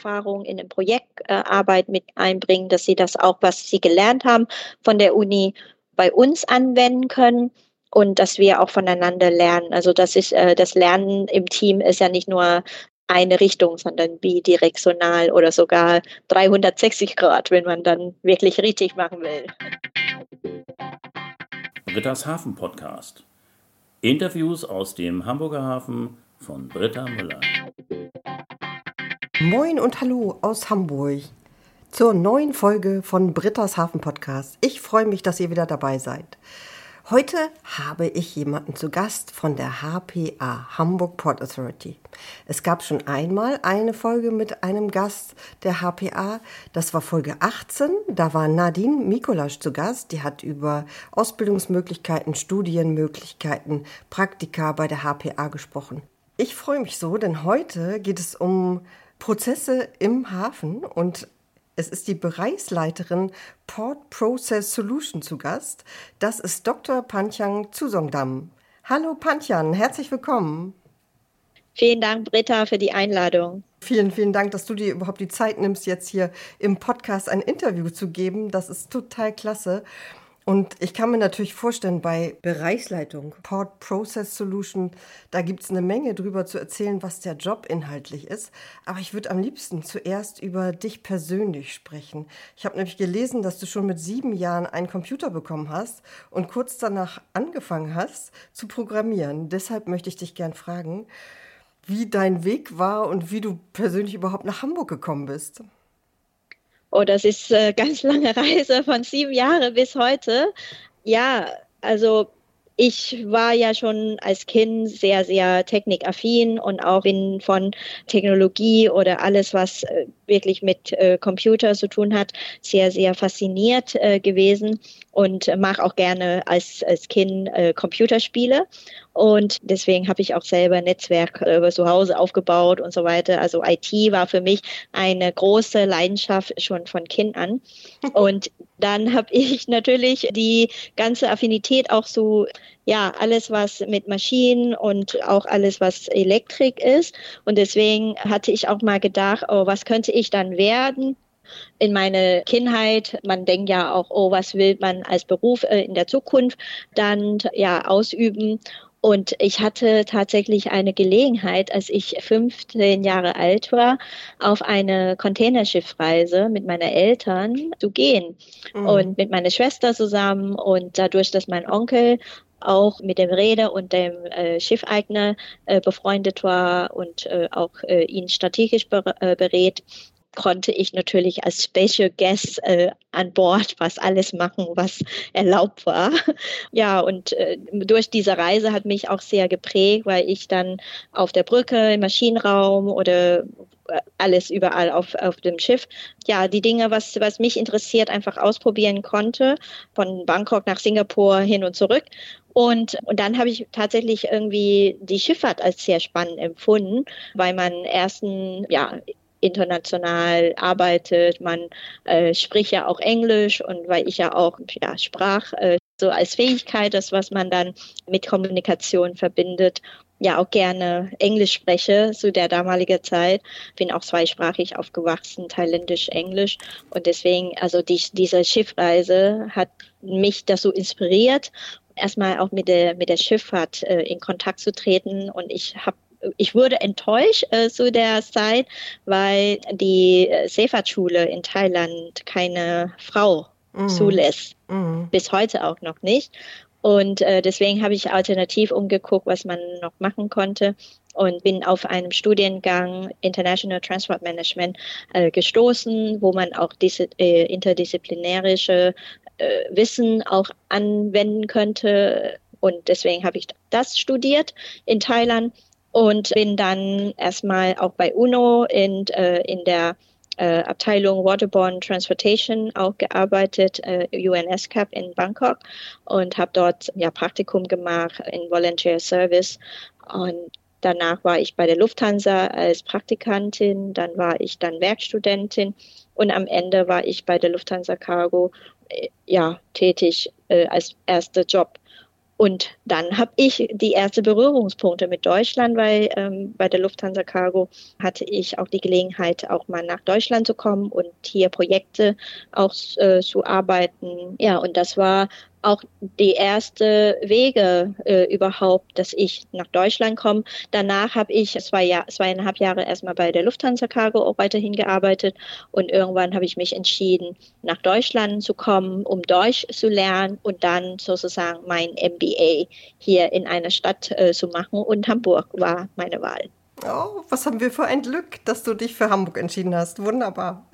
Praxiserfahrung in eine Projektarbeit mit einbringen, dass sie das auch, was sie gelernt haben von der Uni, bei uns anwenden können und dass wir auch voneinander lernen. Also das ist äh, das Lernen im Team ist ja nicht nur eine Richtung, sondern bidirektional oder sogar 360 Grad, wenn man dann wirklich richtig machen will. Britta's Hafen Podcast. Interviews aus dem Hamburger Hafen von Britta Müller. Moin und hallo aus Hamburg zur neuen Folge von Britta's Hafen Podcast. Ich freue mich, dass ihr wieder dabei seid. Heute habe ich jemanden zu Gast von der HPA, Hamburg Port Authority. Es gab schon einmal eine Folge mit einem Gast der HPA. Das war Folge 18. Da war Nadine Mikolasch zu Gast. Die hat über Ausbildungsmöglichkeiten, Studienmöglichkeiten, Praktika bei der HPA gesprochen. Ich freue mich so, denn heute geht es um Prozesse im Hafen und es ist die Bereichsleiterin Port Process Solution zu Gast. Das ist Dr. Panchang Zusongdam. Hallo Panchang, herzlich willkommen. Vielen Dank, Britta, für die Einladung. Vielen, vielen Dank, dass du dir überhaupt die Zeit nimmst, jetzt hier im Podcast ein Interview zu geben. Das ist total klasse. Und ich kann mir natürlich vorstellen, bei Bereichsleitung, Port Process Solution, da gibt es eine Menge drüber zu erzählen, was der Job inhaltlich ist. Aber ich würde am liebsten zuerst über dich persönlich sprechen. Ich habe nämlich gelesen, dass du schon mit sieben Jahren einen Computer bekommen hast und kurz danach angefangen hast zu programmieren. Deshalb möchte ich dich gern fragen, wie dein Weg war und wie du persönlich überhaupt nach Hamburg gekommen bist. Oh, das ist eine ganz lange Reise von sieben Jahren bis heute. Ja, also ich war ja schon als Kind sehr, sehr technikaffin und auch bin von Technologie oder alles, was äh, wirklich mit äh, Computer zu tun hat, sehr, sehr fasziniert äh, gewesen und mache auch gerne als, als Kind äh, Computerspiele. Und deswegen habe ich auch selber Netzwerk äh, zu Hause aufgebaut und so weiter. Also IT war für mich eine große Leidenschaft schon von Kind an. Und dann habe ich natürlich die ganze Affinität auch zu, ja, alles, was mit Maschinen und auch alles, was Elektrik ist. Und deswegen hatte ich auch mal gedacht, oh, was könnte ich dann werden? In meine Kindheit. Man denkt ja auch, oh, was will man als Beruf äh, in der Zukunft dann ja ausüben? Und ich hatte tatsächlich eine Gelegenheit, als ich 15 Jahre alt war, auf eine Containerschiffreise mit meinen Eltern zu gehen mhm. und mit meiner Schwester zusammen. Und dadurch, dass mein Onkel auch mit dem Räder und dem äh, Schiffeigner äh, befreundet war und äh, auch äh, ihn strategisch äh, berät, konnte ich natürlich als Special Guest äh, an Bord was alles machen, was erlaubt war. Ja, und äh, durch diese Reise hat mich auch sehr geprägt, weil ich dann auf der Brücke, im Maschinenraum oder äh, alles überall auf, auf dem Schiff. Ja, die Dinge, was, was mich interessiert, einfach ausprobieren konnte, von Bangkok nach Singapur hin und zurück. Und, und dann habe ich tatsächlich irgendwie die Schifffahrt als sehr spannend empfunden, weil man ersten, ja, international arbeitet. Man äh, spricht ja auch Englisch und weil ich ja auch ja, Sprach äh, so als Fähigkeit, das was man dann mit Kommunikation verbindet, ja auch gerne Englisch spreche zu der damaligen Zeit. Bin auch zweisprachig aufgewachsen, thailändisch, Englisch und deswegen also die, diese Schiffreise hat mich dazu inspiriert erstmal auch mit der mit der Schifffahrt äh, in Kontakt zu treten und ich habe ich wurde enttäuscht äh, zu der Zeit, weil die äh, Seefahrtschule in Thailand keine Frau mhm. zulässt. Mhm. Bis heute auch noch nicht. Und äh, deswegen habe ich alternativ umgeguckt, was man noch machen konnte und bin auf einem Studiengang International Transport Management äh, gestoßen, wo man auch diese äh, interdisziplinärische äh, Wissen auch anwenden könnte. Und deswegen habe ich das studiert in Thailand und bin dann erstmal auch bei UNO in, äh, in der äh, Abteilung Waterborne Transportation auch gearbeitet, äh, UNSCAP in Bangkok und habe dort ja Praktikum gemacht in Volunteer Service. Und danach war ich bei der Lufthansa als Praktikantin, dann war ich dann Werkstudentin und am Ende war ich bei der Lufthansa Cargo äh, ja tätig äh, als erster Job Und dann habe ich die ersten Berührungspunkte mit Deutschland, weil ähm, bei der Lufthansa Cargo hatte ich auch die Gelegenheit, auch mal nach Deutschland zu kommen und hier Projekte auch äh, zu arbeiten. Ja, und das war auch die erste Wege äh, überhaupt, dass ich nach Deutschland komme. Danach habe ich zwei Jahr, zweieinhalb Jahre erstmal bei der Lufthansa Cargo auch weiterhin gearbeitet und irgendwann habe ich mich entschieden, nach Deutschland zu kommen, um Deutsch zu lernen und dann sozusagen mein MBA hier in einer Stadt äh, zu machen und Hamburg war meine Wahl. Oh, was haben wir für ein Glück, dass du dich für Hamburg entschieden hast. Wunderbar.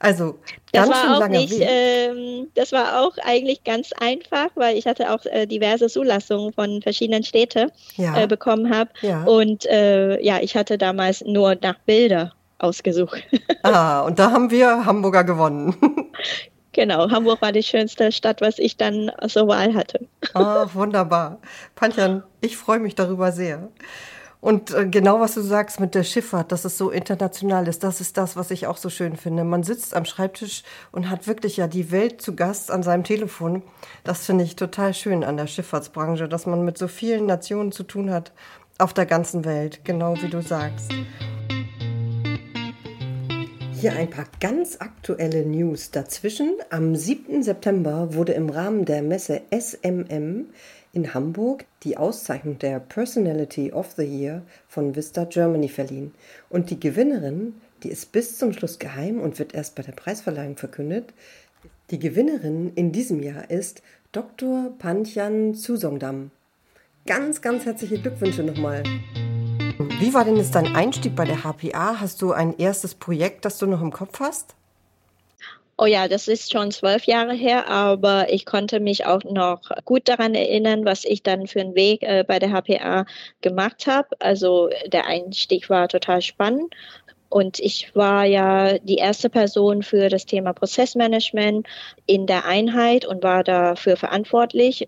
Also ganz das schön war auch nicht, ähm, das war auch eigentlich ganz einfach, weil ich hatte auch äh, diverse Zulassungen von verschiedenen Städten Ja. äh, bekommen habe. Ja. Und äh, ja, ich hatte damals nur nach Bilder ausgesucht. Ah, und da haben wir Hamburger gewonnen. genau, Hamburg war die schönste Stadt, was ich dann zur Wahl hatte. Ach, wunderbar. Panjan, ich freue mich darüber sehr. Und äh, genau was du sagst mit der Schifffahrt, dass es so international ist, das ist das, was ich auch so schön finde. Man sitzt am Schreibtisch und hat wirklich ja die Welt zu Gast an seinem Telefon. Das finde ich total schön an der Schifffahrtsbranche, dass man mit so vielen Nationen zu tun hat auf der ganzen Welt, genau wie du sagst. Hier ein paar ganz aktuelle News dazwischen. Am 7. September wurde im Rahmen der Messe SMM in Hamburg die Auszeichnung der Personality of the Year von Vista Germany verliehen. Und die Gewinnerin, die ist bis zum Schluss geheim und wird erst bei der Preisverleihung verkündet. Die Gewinnerin in diesem Jahr ist Dr. Panchyan Susongdam. Ganz, ganz herzliche Glückwünsche nochmal. Wie war denn jetzt dein Einstieg bei der HPA? Hast du ein erstes Projekt, das du noch im Kopf hast? Oh ja, das ist schon zwölf Jahre her, aber ich konnte mich auch noch gut daran erinnern, was ich dann für einen Weg äh, bei der HPA gemacht habe. Also der Einstieg war total spannend. Und ich war ja die erste Person für das Thema Prozessmanagement in der Einheit und war dafür verantwortlich.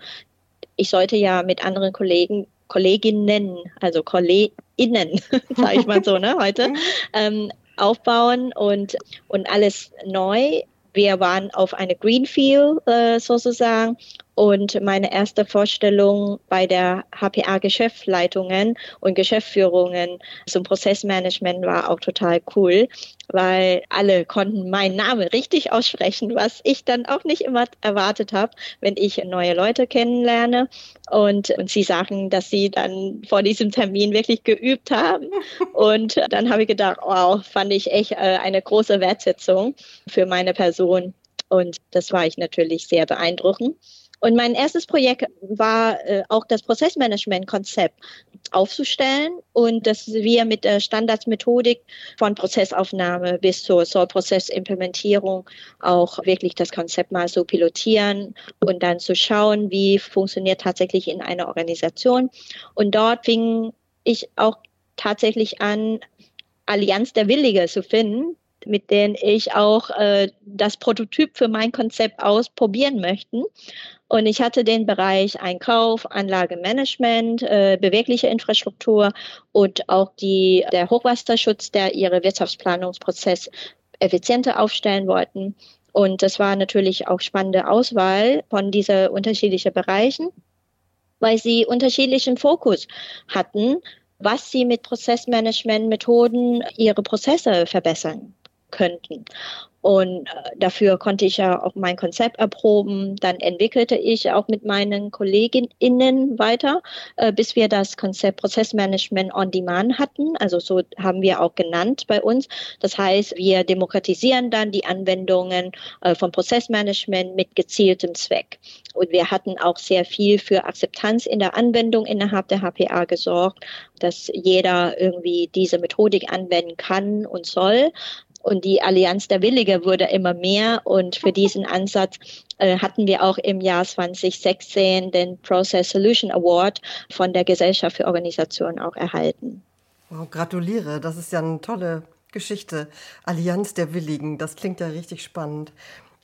Ich sollte ja mit anderen Kollegen, Kolleginnen, also KollegInnen, sage ich mal so, ne, heute, ähm, aufbauen und, und alles neu. Wir waren auf eine Greenfield äh, sozusagen und meine erste Vorstellung bei der HPA Geschäftsleitungen und Geschäftsführungen zum Prozessmanagement war auch total cool, weil alle konnten meinen Namen richtig aussprechen, was ich dann auch nicht immer erwartet habe, wenn ich neue Leute kennenlerne und, und sie sagen, dass sie dann vor diesem Termin wirklich geübt haben. Und dann habe ich gedacht, wow, fand ich echt äh, eine große Wertschätzung für meine Person. Und das war ich natürlich sehr beeindruckend. Und mein erstes Projekt war äh, auch das Prozessmanagement-Konzept aufzustellen und dass wir mit der Standardsmethodik von Prozessaufnahme bis zur Soll-Prozessimplementierung auch wirklich das Konzept mal so pilotieren und dann zu schauen, wie funktioniert tatsächlich in einer Organisation. Und dort fing ich auch tatsächlich an, Allianz der Willige zu finden, mit denen ich auch äh, das Prototyp für mein Konzept ausprobieren möchte. Und ich hatte den Bereich Einkauf, Anlagemanagement, äh, bewegliche Infrastruktur und auch die, der Hochwasserschutz, der ihre Wirtschaftsplanungsprozess effizienter aufstellen wollten. Und das war natürlich auch spannende Auswahl von dieser unterschiedlichen Bereichen, weil sie unterschiedlichen Fokus hatten, was sie mit Prozessmanagement-Methoden ihre Prozesse verbessern könnten. Und äh, dafür konnte ich ja auch mein Konzept erproben. Dann entwickelte ich auch mit meinen KollegInnen weiter, äh, bis wir das Konzept Prozessmanagement on Demand hatten. Also so haben wir auch genannt bei uns. Das heißt, wir demokratisieren dann die Anwendungen äh, von Prozessmanagement mit gezieltem Zweck. Und wir hatten auch sehr viel für Akzeptanz in der Anwendung innerhalb der HPA gesorgt, dass jeder irgendwie diese Methodik anwenden kann und soll. Und die Allianz der Willige wurde immer mehr. Und für diesen Ansatz äh, hatten wir auch im Jahr 2016 den Process Solution Award von der Gesellschaft für Organisationen auch erhalten. Wow, gratuliere, das ist ja eine tolle Geschichte. Allianz der Willigen, das klingt ja richtig spannend.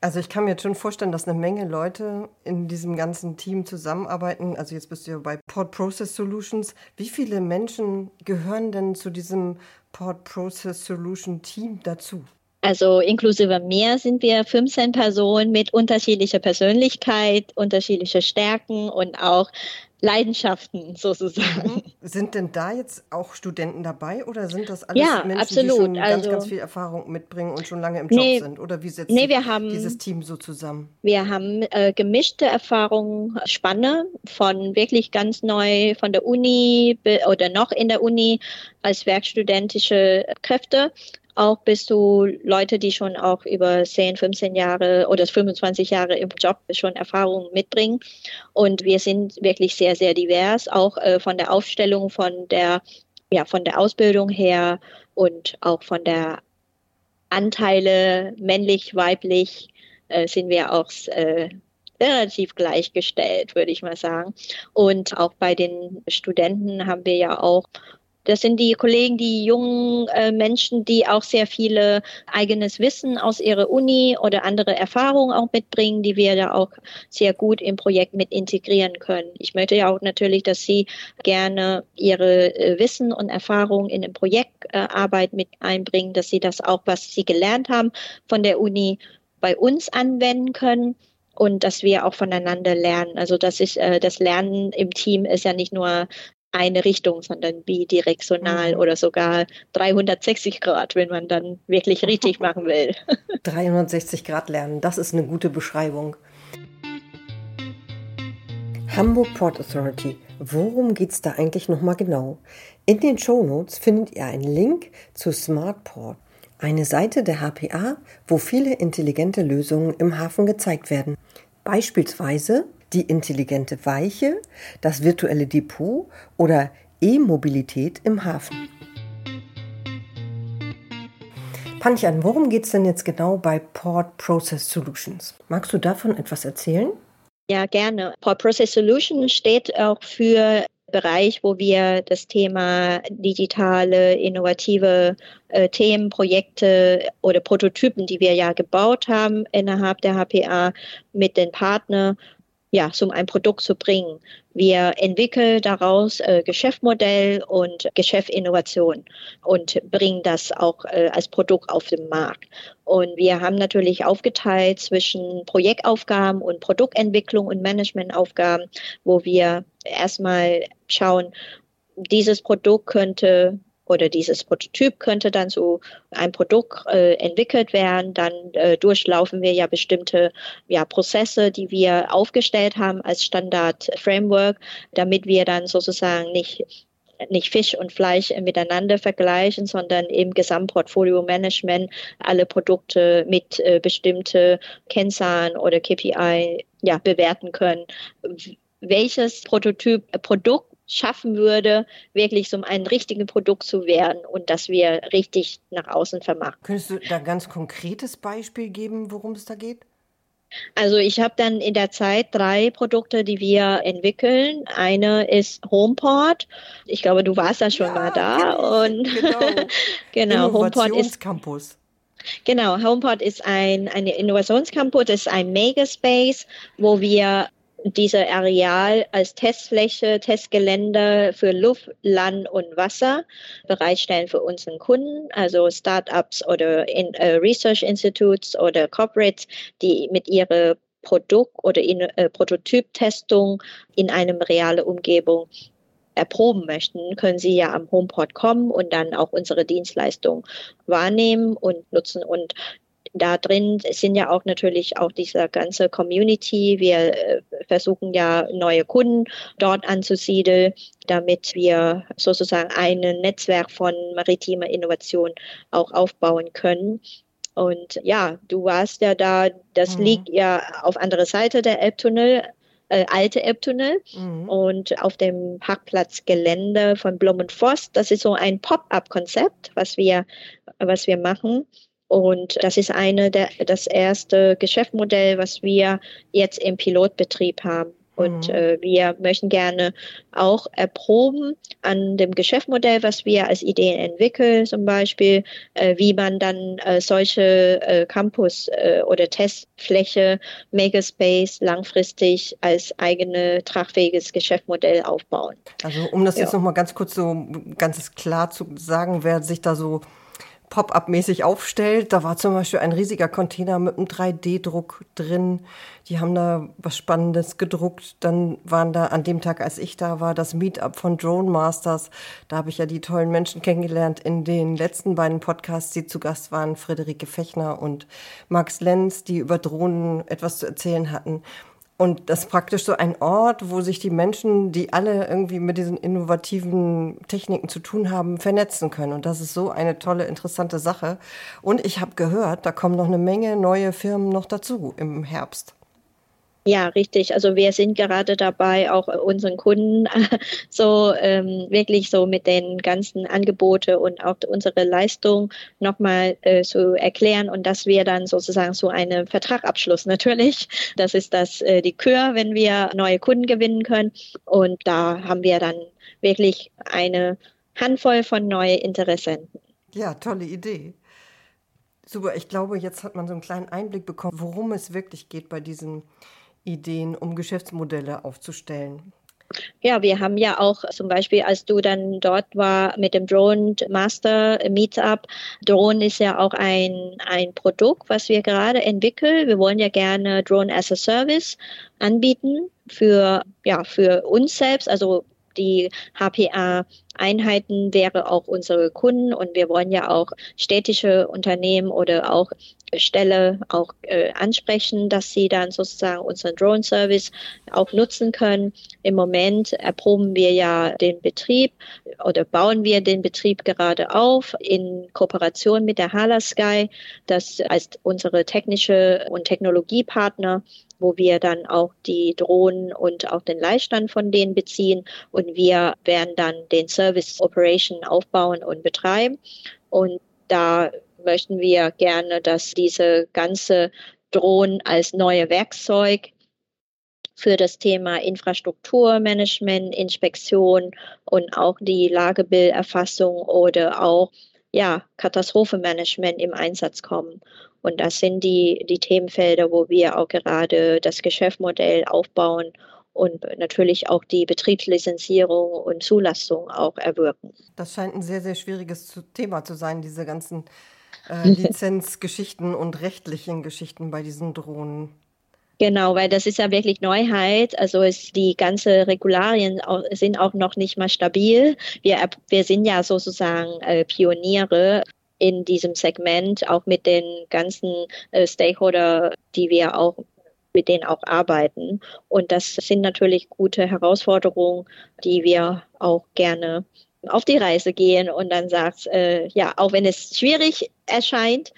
Also ich kann mir jetzt schon vorstellen, dass eine Menge Leute in diesem ganzen Team zusammenarbeiten. Also jetzt bist du ja bei Port Process Solutions. Wie viele Menschen gehören denn zu diesem Port Process Solution Team dazu? Also inklusive mir sind wir 15 Personen mit unterschiedlicher Persönlichkeit, unterschiedliche Stärken und auch Leidenschaften sozusagen. Mhm. Sind denn da jetzt auch Studenten dabei oder sind das alles ja, Menschen, absolut. die schon also, ganz, ganz viel Erfahrung mitbringen und schon lange im Job nee, sind? Oder wie setzt nee, haben, dieses Team so zusammen? Wir haben äh, gemischte Erfahrungen, Spanne von wirklich ganz neu von der Uni oder noch in der Uni als werkstudentische Kräfte auch bis zu Leute, die schon auch über 10, 15 Jahre oder 25 Jahre im Job schon Erfahrungen mitbringen. Und wir sind wirklich sehr, sehr divers, auch äh, von der Aufstellung, von der, ja, von der Ausbildung her und auch von der Anteile männlich, weiblich äh, sind wir auch äh, relativ gleichgestellt, würde ich mal sagen. Und auch bei den Studenten haben wir ja auch das sind die Kollegen, die jungen äh, Menschen, die auch sehr viele eigenes Wissen aus ihrer Uni oder andere Erfahrungen auch mitbringen, die wir da auch sehr gut im Projekt mit integrieren können. Ich möchte ja auch natürlich, dass sie gerne ihre äh, Wissen und Erfahrungen in den Projektarbeit äh, mit einbringen, dass sie das auch, was sie gelernt haben von der Uni, bei uns anwenden können und dass wir auch voneinander lernen. Also das ist äh, das Lernen im Team ist ja nicht nur eine Richtung, sondern bidirektional mhm. oder sogar 360 Grad, wenn man dann wirklich richtig machen will. 360 Grad lernen, das ist eine gute Beschreibung. Hamburg Port Authority. Worum geht es da eigentlich nochmal genau? In den Show Notes findet ihr einen Link zu Smartport, eine Seite der HPA, wo viele intelligente Lösungen im Hafen gezeigt werden. Beispielsweise die intelligente Weiche, das virtuelle Depot oder E-Mobilität im Hafen. Panchen, worum geht es denn jetzt genau bei Port Process Solutions? Magst du davon etwas erzählen? Ja, gerne. Port Process Solutions steht auch für Bereich, wo wir das Thema digitale, innovative äh, Themen, Projekte oder Prototypen, die wir ja gebaut haben innerhalb der HPA mit den Partnern ja, um ein Produkt zu bringen. Wir entwickeln daraus äh, Geschäftsmodell und Geschäftsinnovation und bringen das auch äh, als Produkt auf den Markt. Und wir haben natürlich aufgeteilt zwischen Projektaufgaben und Produktentwicklung und Managementaufgaben, wo wir erstmal schauen, dieses Produkt könnte oder dieses Prototyp könnte dann so ein Produkt äh, entwickelt werden. Dann äh, durchlaufen wir ja bestimmte ja, Prozesse, die wir aufgestellt haben als Standard-Framework, damit wir dann sozusagen nicht nicht Fisch und Fleisch miteinander vergleichen, sondern im Gesamtportfolio-Management alle Produkte mit äh, bestimmte Kennzahlen oder KPI ja, bewerten können. Welches Prototyp, Produkt schaffen würde, wirklich so ein richtiges Produkt zu werden und dass wir richtig nach außen vermarkten. Könntest du da ganz konkretes Beispiel geben, worum es da geht? Also ich habe dann in der Zeit drei Produkte, die wir entwickeln. Eine ist Homeport. Ich glaube, du warst da schon ja, mal da. Und genau, genau Homeport ist Campus. Genau, HomePod ist ein, ein Innovationscampus, ist ein Megaspace, wo wir diese Areal als Testfläche, Testgelände für Luft, Land und Wasser bereitstellen für unseren Kunden, also Startups oder in, äh, Research Institutes oder Corporates, die mit ihrer Produkt- oder in, äh, Prototyptestung in einem realen Umgebung erproben möchten, können Sie ja am HomePod kommen und dann auch unsere Dienstleistung wahrnehmen und nutzen. Und da drin sind ja auch natürlich auch diese ganze Community. Wir äh, versuchen ja neue Kunden dort anzusiedeln, damit wir sozusagen ein Netzwerk von maritimer Innovation auch aufbauen können. Und ja, du warst ja da, das mhm. liegt ja auf anderer Seite der Elbtunnel, äh, alte Elbtunnel mhm. und auf dem Parkplatzgelände von Blum und Voss. Das ist so ein Pop-up-Konzept, was wir, was wir machen. Und das ist eine der, das erste Geschäftsmodell, was wir jetzt im Pilotbetrieb haben. Und mhm. äh, wir möchten gerne auch erproben an dem Geschäftsmodell, was wir als Ideen entwickeln, zum Beispiel, äh, wie man dann äh, solche äh, Campus äh, oder Testfläche, Megaspace langfristig als eigene tragfähiges Geschäftsmodell aufbauen. Also um das ja. jetzt nochmal ganz kurz so ganz klar zu sagen, wer sich da so Pop-up-mäßig aufstellt. Da war zum Beispiel ein riesiger Container mit einem 3D-Druck drin. Die haben da was Spannendes gedruckt. Dann waren da an dem Tag, als ich da war, das Meetup von Drone Masters. Da habe ich ja die tollen Menschen kennengelernt in den letzten beiden Podcasts, die zu Gast waren, Friederike Fechner und Max Lenz, die über Drohnen etwas zu erzählen hatten. Und das ist praktisch so ein Ort, wo sich die Menschen, die alle irgendwie mit diesen innovativen Techniken zu tun haben, vernetzen können. Und das ist so eine tolle, interessante Sache. Und ich habe gehört, da kommen noch eine Menge neue Firmen noch dazu im Herbst. Ja, richtig. Also wir sind gerade dabei, auch unseren Kunden so ähm, wirklich so mit den ganzen Angebote und auch unsere Leistung nochmal äh, zu erklären und dass wir dann sozusagen so einen Vertragabschluss natürlich. Das ist das äh, die Kür, wenn wir neue Kunden gewinnen können. Und da haben wir dann wirklich eine Handvoll von neuen Interessenten. Ja, tolle Idee. Super, ich glaube, jetzt hat man so einen kleinen Einblick bekommen, worum es wirklich geht bei diesen Ideen, um Geschäftsmodelle aufzustellen? Ja, wir haben ja auch zum Beispiel, als du dann dort war mit dem Drone Master Meetup, Drone ist ja auch ein, ein Produkt, was wir gerade entwickeln. Wir wollen ja gerne Drone as a Service anbieten für, ja, für uns selbst, also die HPA-Einheiten wäre auch unsere Kunden und wir wollen ja auch städtische Unternehmen oder auch Stelle auch äh, ansprechen, dass sie dann sozusagen unseren Drone-Service auch nutzen können. Im Moment erproben wir ja den Betrieb oder bauen wir den Betrieb gerade auf in Kooperation mit der Hala Sky, das als unsere technische und Technologiepartner wo wir dann auch die Drohnen und auch den Leihstand von denen beziehen und wir werden dann den Service Operation aufbauen und betreiben. Und da möchten wir gerne, dass diese ganze Drohnen als neue Werkzeug für das Thema Infrastrukturmanagement, Inspektion und auch die Lagebilderfassung oder auch ja, Katastrophenmanagement im Einsatz kommen. Und das sind die, die Themenfelder, wo wir auch gerade das Geschäftsmodell aufbauen und natürlich auch die Betriebslizenzierung und Zulassung auch erwirken. Das scheint ein sehr, sehr schwieriges Thema zu sein, diese ganzen äh, Lizenzgeschichten und rechtlichen Geschichten bei diesen Drohnen. Genau, weil das ist ja wirklich Neuheit. Also ist die ganze Regularien sind auch noch nicht mal stabil. Wir, wir sind ja sozusagen äh, Pioniere in diesem Segment, auch mit den ganzen äh, Stakeholder, die wir auch mit denen auch arbeiten. Und das sind natürlich gute Herausforderungen, die wir auch gerne auf die Reise gehen und dann sagt, äh, ja, auch wenn es schwierig erscheint,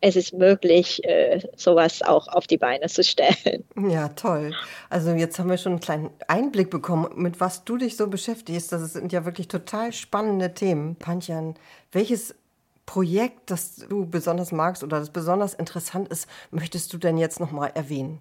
es ist möglich, äh, sowas auch auf die Beine zu stellen. Ja, toll. Also jetzt haben wir schon einen kleinen Einblick bekommen, mit was du dich so beschäftigst. Das sind ja wirklich total spannende Themen. Panjan, welches Projekt, das du besonders magst oder das besonders interessant ist, möchtest du denn jetzt nochmal erwähnen?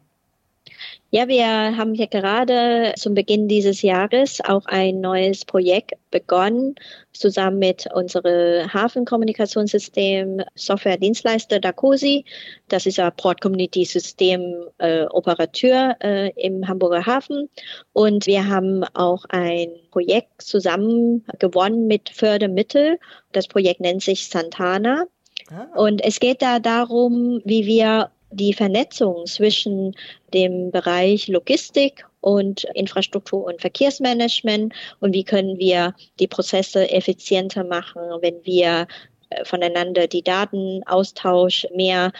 Ja, wir haben ja gerade zum Beginn dieses Jahres auch ein neues Projekt begonnen, zusammen mit unserem Hafenkommunikationssystem Software-Dienstleister Dacosi. Das ist ein Port Community System äh, Operateur äh, im Hamburger Hafen. Und wir haben auch ein Projekt zusammen gewonnen mit Fördermittel. Das Projekt nennt sich Santana. Ah. Und es geht da darum, wie wir die Vernetzung zwischen dem Bereich Logistik und Infrastruktur und Verkehrsmanagement und wie können wir die Prozesse effizienter machen, wenn wir äh, voneinander die Datenaustausch mehr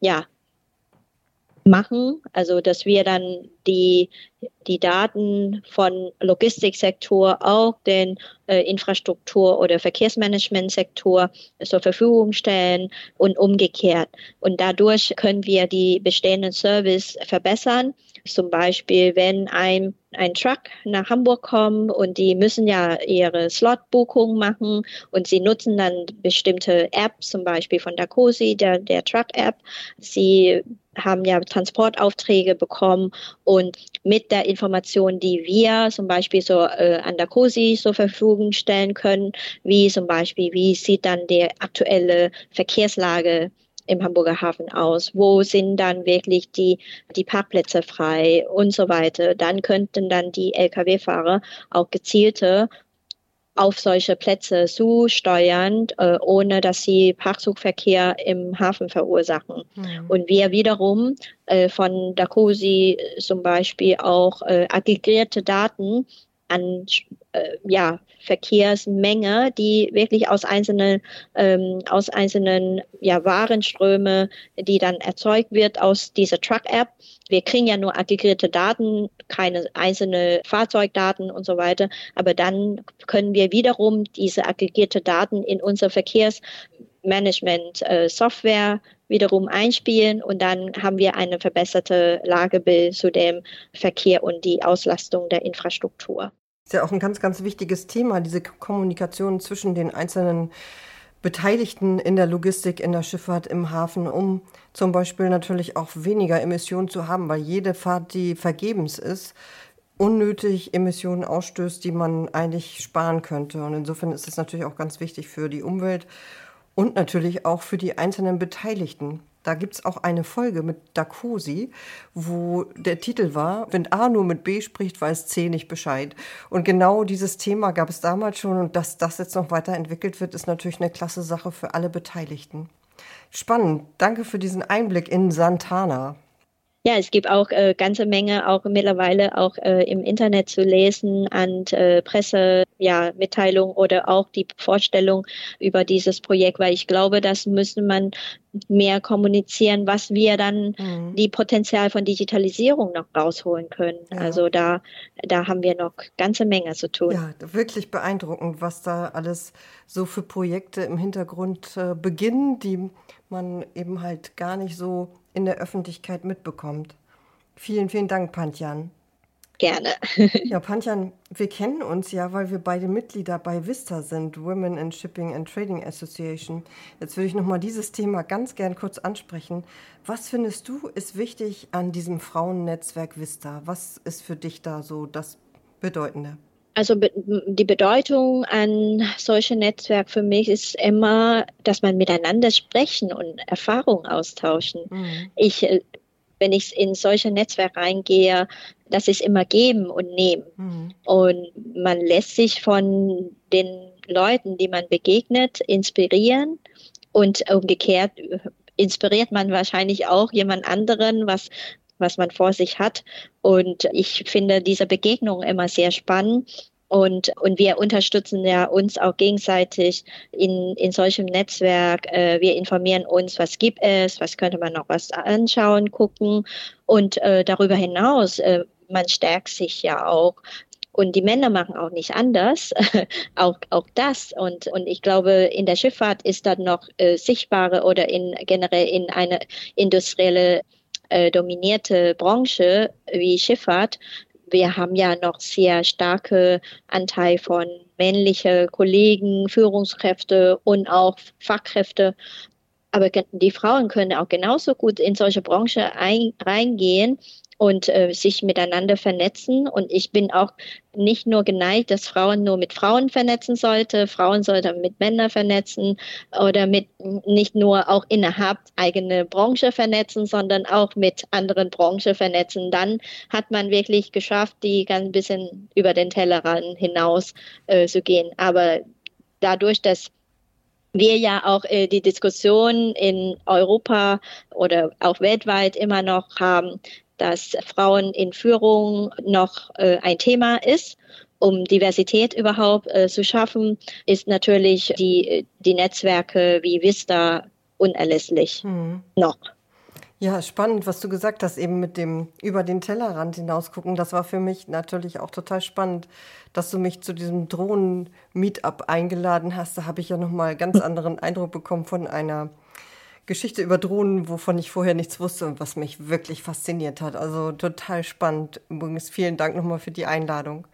ja, machen, also dass wir dann die, die Daten von Logistiksektor auch den äh, Infrastruktur- oder Verkehrsmanagementsektor zur Verfügung stellen und umgekehrt. Und dadurch können wir die bestehenden Service verbessern. Zum Beispiel, wenn ein, ein Truck nach Hamburg kommt und die müssen ja ihre Slot-Buchung machen und sie nutzen dann bestimmte Apps, zum Beispiel von Dacosi, der, der Truck-App. Sie haben ja Transportaufträge bekommen und mit der Information, die wir zum Beispiel so äh, an der COSI zur Verfügung stellen können, wie zum Beispiel, wie sieht dann die aktuelle Verkehrslage im Hamburger Hafen aus? Wo sind dann wirklich die, die Parkplätze frei und so weiter? Dann könnten dann die Lkw-Fahrer auch gezielte auf solche Plätze zusteuern, äh, ohne dass sie Parkzugverkehr im Hafen verursachen. Mhm. Und wir wiederum äh, von Dacosi zum Beispiel auch äh, aggregierte Daten an äh, ja, Verkehrsmenge, die wirklich aus einzelnen, ähm, aus einzelnen ja, Warenströme, die dann erzeugt wird aus dieser Truck-App. Wir kriegen ja nur aggregierte Daten, keine einzelne Fahrzeugdaten und so weiter. Aber dann können wir wiederum diese aggregierte Daten in unser Verkehrsmanagement-Software äh, wiederum einspielen und dann haben wir eine verbesserte Lagebild zu dem Verkehr und die Auslastung der Infrastruktur. Ist ja auch ein ganz, ganz wichtiges Thema, diese Kommunikation zwischen den einzelnen Beteiligten in der Logistik, in der Schifffahrt, im Hafen, um zum Beispiel natürlich auch weniger Emissionen zu haben, weil jede Fahrt, die vergebens ist, unnötig Emissionen ausstößt, die man eigentlich sparen könnte. Und insofern ist es natürlich auch ganz wichtig für die Umwelt und natürlich auch für die einzelnen Beteiligten. Da gibt es auch eine Folge mit Dakosi, wo der Titel war, wenn A nur mit B spricht, weiß C nicht Bescheid. Und genau dieses Thema gab es damals schon und dass das jetzt noch weiterentwickelt wird, ist natürlich eine klasse Sache für alle Beteiligten. Spannend. Danke für diesen Einblick in Santana ja, es gibt auch äh, ganze Menge auch mittlerweile auch äh, im Internet zu lesen an äh, Presse, ja, Mitteilung oder auch die Vorstellung über dieses Projekt, weil ich glaube, das müsste man mehr kommunizieren, was wir dann mhm. die Potenzial von Digitalisierung noch rausholen können. Ja. Also da, da haben wir noch ganze Menge zu tun. Ja, wirklich beeindruckend, was da alles so für Projekte im Hintergrund äh, beginnen, die man eben halt gar nicht so in der Öffentlichkeit mitbekommt. Vielen, vielen Dank, Pantjan. Gerne. ja, Pantjan, wir kennen uns ja, weil wir beide Mitglieder bei Vista sind, Women in Shipping and Trading Association. Jetzt würde ich nochmal dieses Thema ganz gern kurz ansprechen. Was findest du ist wichtig an diesem Frauennetzwerk Vista? Was ist für dich da so das Bedeutende? Also die Bedeutung an solchen Netzwerk für mich ist immer, dass man miteinander sprechen und Erfahrungen austauschen. Mhm. Ich, äh, wenn ich in solche Netzwerke reingehe, das ist immer geben und nehmen. Mhm. Und man lässt sich von den Leuten, die man begegnet, inspirieren und umgekehrt inspiriert man wahrscheinlich auch jemand anderen, was was man vor sich hat. Und ich finde diese Begegnung immer sehr spannend. Und, und wir unterstützen ja uns auch gegenseitig in, in solchem Netzwerk. Äh, wir informieren uns, was gibt es, was könnte man noch was anschauen, gucken. Und äh, darüber hinaus, äh, man stärkt sich ja auch. Und die Männer machen auch nicht anders, auch, auch das. Und, und ich glaube, in der Schifffahrt ist das noch sichtbare oder in, generell in eine industrielle äh, dominierte Branche wie Schifffahrt, wir haben ja noch sehr starke Anteil von männlichen Kollegen, Führungskräfte und auch Fachkräfte. Aber die Frauen können auch genauso gut in solche Branche ein, reingehen und äh, sich miteinander vernetzen. Und ich bin auch nicht nur geneigt, dass Frauen nur mit Frauen vernetzen sollte. Frauen sollten mit Männern vernetzen oder mit nicht nur auch innerhalb eigene Branche vernetzen, sondern auch mit anderen Branchen vernetzen. Dann hat man wirklich geschafft, die ganz bisschen über den Tellerrand hinaus äh, zu gehen. Aber dadurch, dass wir ja auch äh, die Diskussion in Europa oder auch weltweit immer noch haben, dass Frauen in Führung noch äh, ein Thema ist. Um Diversität überhaupt äh, zu schaffen, ist natürlich die, die Netzwerke wie Vista unerlässlich hm. noch. Ja, spannend, was du gesagt hast, eben mit dem über den Tellerrand hinausgucken. Das war für mich natürlich auch total spannend, dass du mich zu diesem Drohnen-Meetup eingeladen hast. Da habe ich ja nochmal ganz anderen Eindruck bekommen von einer Geschichte über Drohnen, wovon ich vorher nichts wusste und was mich wirklich fasziniert hat. Also total spannend. Übrigens vielen Dank nochmal für die Einladung.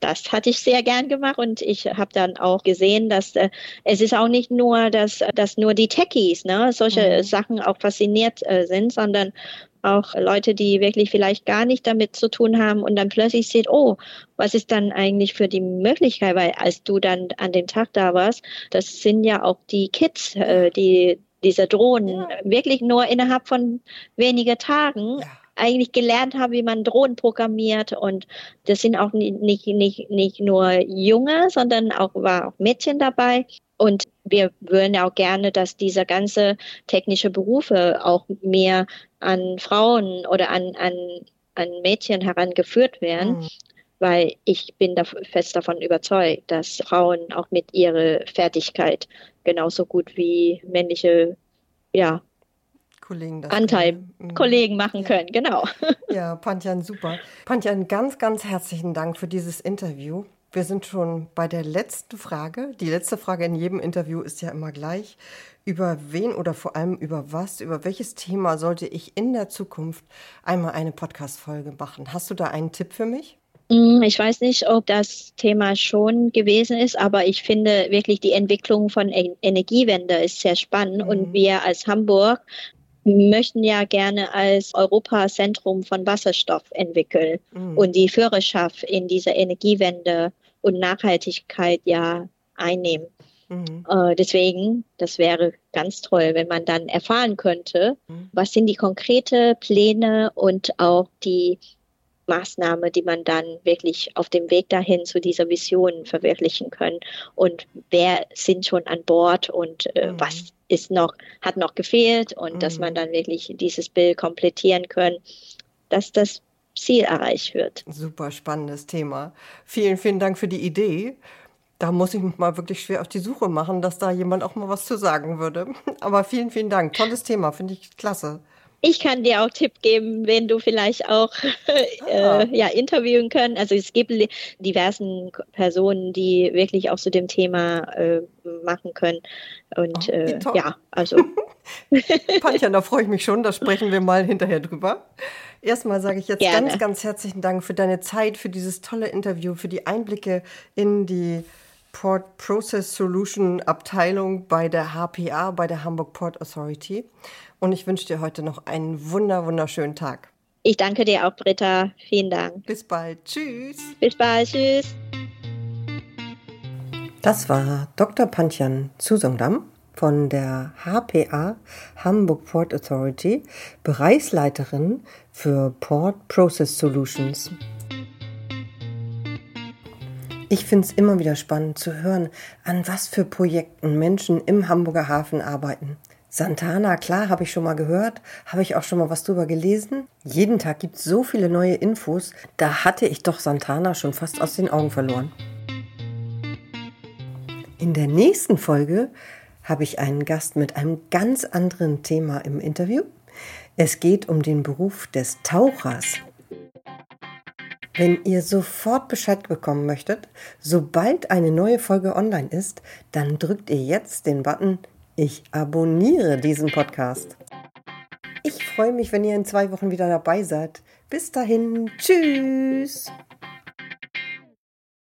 Das hatte ich sehr gern gemacht und ich habe dann auch gesehen, dass äh, es ist auch nicht nur, dass, dass nur die Techies ne, solche mhm. Sachen auch fasziniert äh, sind, sondern auch Leute, die wirklich vielleicht gar nicht damit zu tun haben und dann plötzlich sieht, oh, was ist dann eigentlich für die Möglichkeit, weil als du dann an dem Tag da warst, das sind ja auch die Kids, äh, die diese Drohnen wirklich nur innerhalb von wenigen Tagen ja. eigentlich gelernt haben, wie man Drohnen programmiert. Und das sind auch nicht, nicht, nicht nur Junge, sondern auch war auch Mädchen dabei. Und wir würden auch gerne, dass diese ganze technische Berufe auch mehr an Frauen oder an, an, an Mädchen herangeführt werden. Mhm weil ich bin da fest davon überzeugt, dass Frauen auch mit ihrer Fertigkeit genauso gut wie männliche ja, Kollegen Anteil mhm. Kollegen machen ja. können, genau. Ja, Pantjan, super. Pantjan, ganz, ganz herzlichen Dank für dieses Interview. Wir sind schon bei der letzten Frage. Die letzte Frage in jedem Interview ist ja immer gleich. Über wen oder vor allem über was, über welches Thema sollte ich in der Zukunft einmal eine Podcast-Folge machen? Hast du da einen Tipp für mich? Mm, ich weiß nicht, ob das Thema schon gewesen ist, aber ich finde wirklich die Entwicklung von Energiewende ist sehr spannend mhm. und wir als Hamburg möchten ja gerne als Europazentrum von Wasserstoff entwickeln mhm. und die Führerschaft in dieser Energiewende und Nachhaltigkeit ja einnehmen. Mhm. Äh, deswegen, das wäre ganz toll, wenn man dann erfahren könnte, mhm. was sind die konkrete Pläne und auch die Maßnahme, die man dann wirklich auf dem Weg dahin zu dieser Vision verwirklichen können und wer sind schon an Bord und äh, mhm. was ist noch, hat noch gefehlt und mhm. dass man dann wirklich dieses Bild komplettieren können, dass das Ziel erreicht wird. Super spannendes Thema. Vielen, vielen Dank für die Idee. Da muss ich mich mal wirklich schwer auf die Suche machen, dass da jemand auch mal was zu sagen würde. Aber vielen, vielen Dank. Tolles Thema, finde ich klasse. Ich kann dir auch Tipp geben, wenn du vielleicht auch ah. äh, ja, interviewen können. Also es gibt diversen Personen, die wirklich auch zu dem Thema äh, machen können. Und oh, äh, ja, also. Pancha, da freue ich mich schon. Da sprechen wir mal hinterher drüber. Erstmal sage ich jetzt Gerne. ganz, ganz herzlichen Dank für deine Zeit, für dieses tolle Interview, für die Einblicke in die Port Process Solution Abteilung bei der HPA, bei der Hamburg Port Authority. Und ich wünsche dir heute noch einen wunder, wunderschönen Tag. Ich danke dir auch, Britta. Vielen Dank. Bis bald. Tschüss. Bis bald. Tschüss. Das war Dr. Pantjan Zusongdam von der HPA Hamburg Port Authority, Bereichsleiterin für Port Process Solutions. Ich finde es immer wieder spannend zu hören, an was für Projekten Menschen im Hamburger Hafen arbeiten. Santana, klar, habe ich schon mal gehört, habe ich auch schon mal was drüber gelesen. Jeden Tag gibt es so viele neue Infos, da hatte ich doch Santana schon fast aus den Augen verloren. In der nächsten Folge habe ich einen Gast mit einem ganz anderen Thema im Interview. Es geht um den Beruf des Tauchers. Wenn ihr sofort Bescheid bekommen möchtet, sobald eine neue Folge online ist, dann drückt ihr jetzt den Button ich abonniere diesen Podcast. Ich freue mich, wenn ihr in zwei Wochen wieder dabei seid. Bis dahin, tschüss.